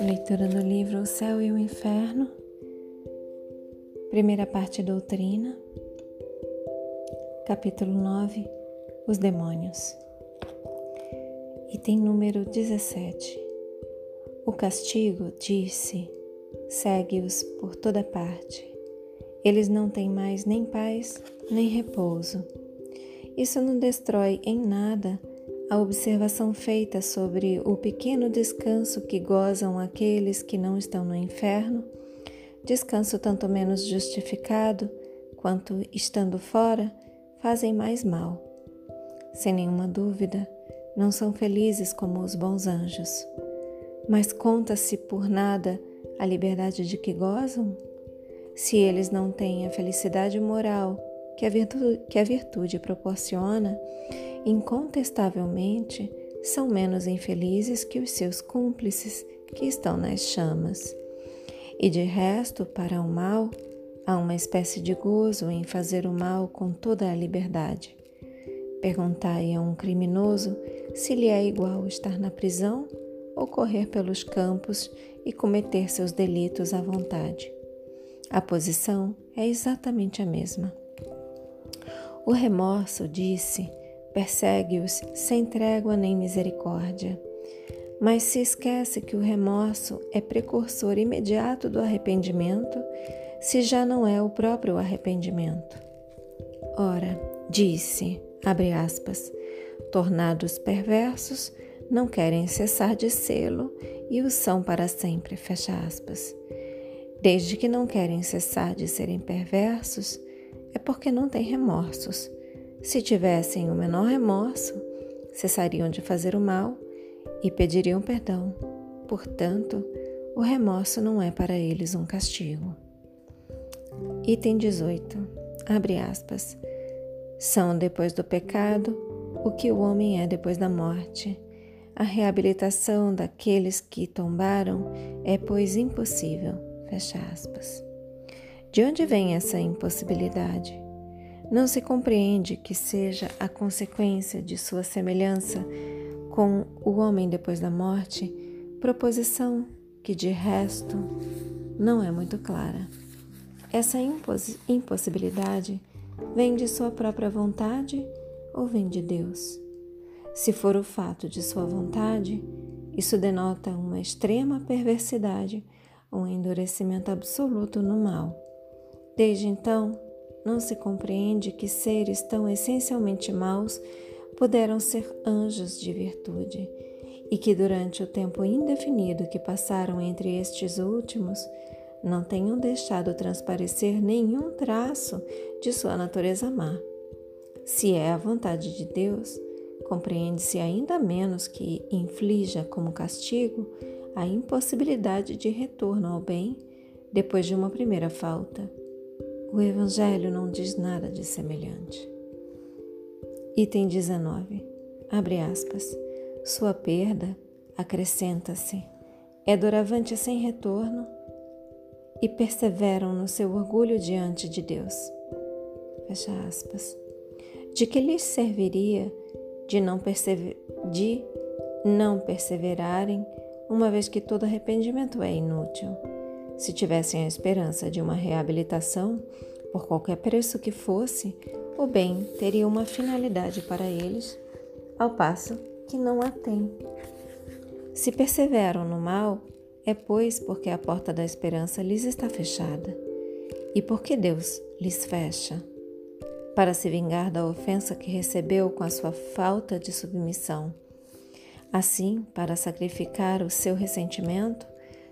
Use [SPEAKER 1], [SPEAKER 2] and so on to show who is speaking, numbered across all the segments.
[SPEAKER 1] Leitura do livro O Céu e o Inferno, primeira parte Doutrina, capítulo 9 Os Demônios, item número 17. O castigo, disse, segue-os por toda parte. Eles não têm mais nem paz nem repouso. Isso não destrói em nada a observação feita sobre o pequeno descanso que gozam aqueles que não estão no inferno, descanso tanto menos justificado quanto, estando fora, fazem mais mal. Sem nenhuma dúvida, não são felizes como os bons anjos. Mas conta-se por nada a liberdade de que gozam? Se eles não têm a felicidade moral que a virtude, que a virtude proporciona, incontestavelmente são menos infelizes que os seus cúmplices que estão nas chamas. E de resto, para o mal, há uma espécie de gozo em fazer o mal com toda a liberdade. Perguntai a um criminoso se lhe é igual estar na prisão ou correr pelos campos e cometer seus delitos à vontade. A posição é exatamente a mesma. O remorso, disse, persegue-os sem trégua nem misericórdia. Mas se esquece que o remorso é precursor imediato do arrependimento, se já não é o próprio arrependimento. Ora, disse, abre aspas, tornados perversos, não querem cessar de sê-lo e o são para sempre, fecha aspas. Desde que não querem cessar de serem perversos, é porque não têm remorsos se tivessem o menor remorso, cessariam de fazer o mal e pediriam perdão. Portanto, o remorso não é para eles um castigo. Item 18. Abre aspas. São depois do pecado o que o homem é depois da morte. A reabilitação daqueles que tombaram é, pois, impossível. Fecha aspas. De onde vem essa impossibilidade? Não se compreende que seja a consequência de sua semelhança com o homem depois da morte, proposição que de resto não é muito clara. Essa imposs impossibilidade vem de sua própria vontade ou vem de Deus? Se for o fato de sua vontade, isso denota uma extrema perversidade, um endurecimento absoluto no mal. Desde então, não se compreende que seres tão essencialmente maus puderam ser anjos de virtude e que durante o tempo indefinido que passaram entre estes últimos não tenham deixado transparecer nenhum traço de sua natureza má. Se é a vontade de Deus, compreende-se ainda menos que inflija como castigo a impossibilidade de retorno ao bem depois de uma primeira falta. O Evangelho não diz nada de semelhante. Item 19. Abre aspas. Sua perda, acrescenta-se, é doravante sem retorno e perseveram no seu orgulho diante de Deus. Fecha aspas. De que lhes serviria de não, persever de não perseverarem, uma vez que todo arrependimento é inútil? Se tivessem a esperança de uma reabilitação, por qualquer preço que fosse, o bem teria uma finalidade para eles, ao passo que não a tem. Se perseveram no mal, é pois porque a porta da esperança lhes está fechada. E porque Deus lhes fecha? Para se vingar da ofensa que recebeu com a sua falta de submissão. Assim, para sacrificar o seu ressentimento,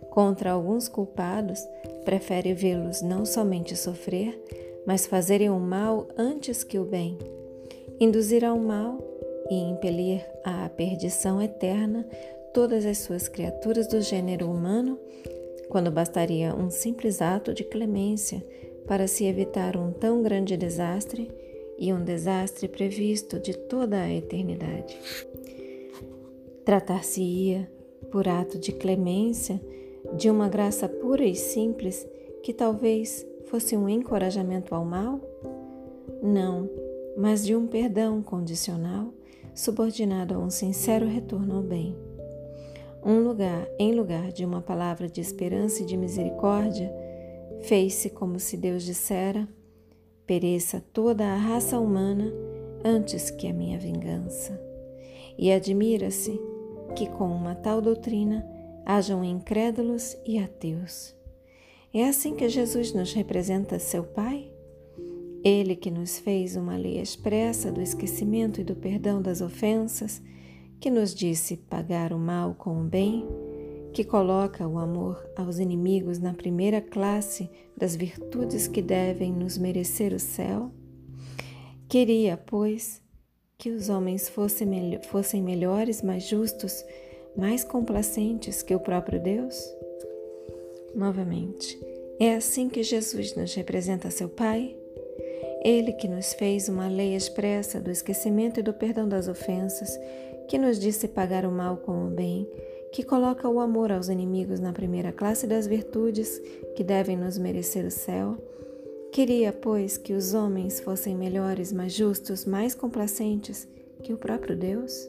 [SPEAKER 1] contra alguns culpados, prefere vê-los não somente sofrer, mas fazerem o mal antes que o bem, induzir ao mal e impelir à perdição eterna todas as suas criaturas do gênero humano, quando bastaria um simples ato de clemência para se evitar um tão grande desastre e um desastre previsto de toda a eternidade. Tratar-se-ia, por ato de clemência, de uma graça pura e simples que talvez fosse um encorajamento ao mal? Não, mas de um perdão condicional subordinado a um sincero retorno ao bem. Um lugar, em lugar de uma palavra de esperança e de misericórdia, fez-se como se Deus dissera: pereça toda a raça humana antes que a minha vingança. E admira-se que com uma tal doutrina hajam incrédulos e ateus. É assim que Jesus nos representa seu Pai? Ele que nos fez uma lei expressa do esquecimento e do perdão das ofensas, que nos disse pagar o mal com o bem, que coloca o amor aos inimigos na primeira classe das virtudes que devem nos merecer o céu. Queria, pois, que os homens fossem, melhor, fossem melhores, mais justos, mais complacentes que o próprio Deus? Novamente, é assim que Jesus nos representa seu Pai? Ele que nos fez uma lei expressa do esquecimento e do perdão das ofensas, que nos disse pagar o mal com o bem, que coloca o amor aos inimigos na primeira classe das virtudes que devem nos merecer o céu. Queria, pois, que os homens fossem melhores, mais justos, mais complacentes que o próprio Deus?